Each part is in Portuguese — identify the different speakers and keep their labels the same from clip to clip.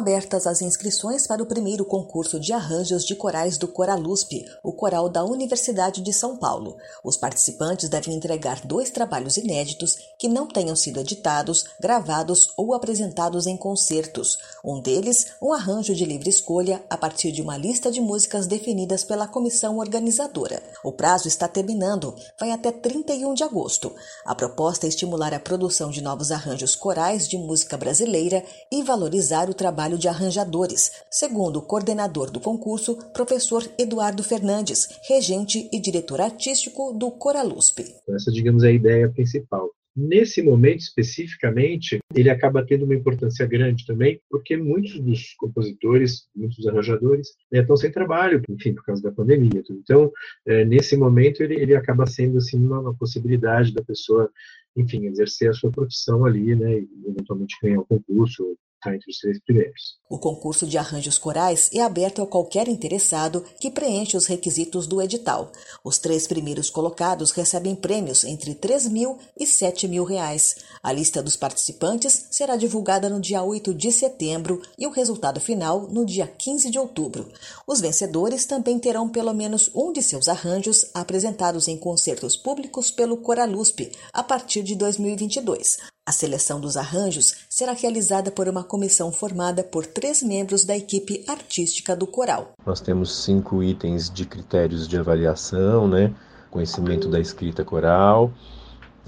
Speaker 1: Abertas as inscrições para o primeiro concurso de arranjos de corais do Coralusp, o coral da Universidade de São Paulo. Os participantes devem entregar dois trabalhos inéditos que não tenham sido editados, gravados ou apresentados em concertos. Um deles, um arranjo de livre escolha a partir de uma lista de músicas definidas pela comissão organizadora. O prazo está terminando, vai até 31 de agosto. A proposta é estimular a produção de novos arranjos corais de música brasileira e valorizar o trabalho trabalho de arranjadores, segundo o coordenador do concurso, professor Eduardo Fernandes, regente e diretor artístico do Coralusp.
Speaker 2: Essa, digamos, é a ideia principal. Nesse momento especificamente, ele acaba tendo uma importância grande também, porque muitos dos compositores, muitos dos arranjadores, né, estão sem trabalho, enfim, por causa da pandemia. Então, é, nesse momento, ele, ele acaba sendo assim uma, uma possibilidade da pessoa, enfim, exercer a sua profissão ali, né, e eventualmente ganhar um concurso, está entre os três primeiros.
Speaker 1: O concurso de arranjos corais é aberto a qualquer interessado que preenche os requisitos do edital. Os três primeiros colocados recebem prêmios entre 3 mil e 7 mil reais. A lista dos participantes será divulgada no dia 8 de setembro e o resultado final no dia 15 de outubro. Os vencedores também terão pelo menos um de seus arranjos apresentados em concertos públicos pelo Coralusp a partir de 2022. A seleção dos arranjos será realizada por uma comissão formada por três membros da equipe artística do coral.
Speaker 3: Nós temos cinco itens de critérios de avaliação, né? Conhecimento da escrita coral,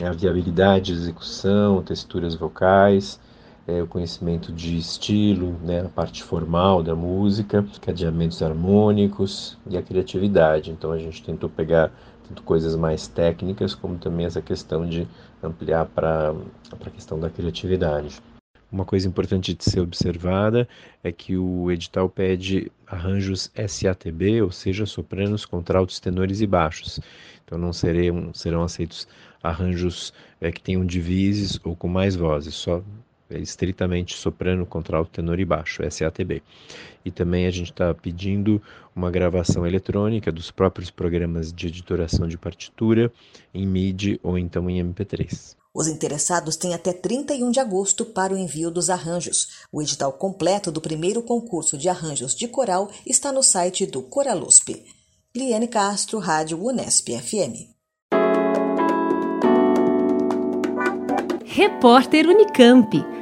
Speaker 3: a viabilidade de execução, texturas vocais, é, o conhecimento de estilo, né, a parte formal da música, cadeamentos harmônicos e a criatividade. Então a gente tentou pegar tanto coisas mais técnicas como também essa questão de ampliar para a questão da criatividade. Uma coisa importante de ser observada é que o edital pede arranjos SATB, ou seja, sopranos, contraltos, tenores e baixos. Então não serão, serão aceitos arranjos é, que tenham divises ou com mais vozes, só é estritamente soprano, contralto, tenor e baixo, SATB. E também a gente está pedindo uma gravação eletrônica dos próprios programas de editoração de partitura em MIDI ou então em MP3.
Speaker 1: Os interessados têm até 31 de agosto para o envio dos arranjos. O edital completo do primeiro concurso de arranjos de coral está no site do Coralusp. Liane Castro, Rádio Unesp FM.
Speaker 4: Repórter Unicamp.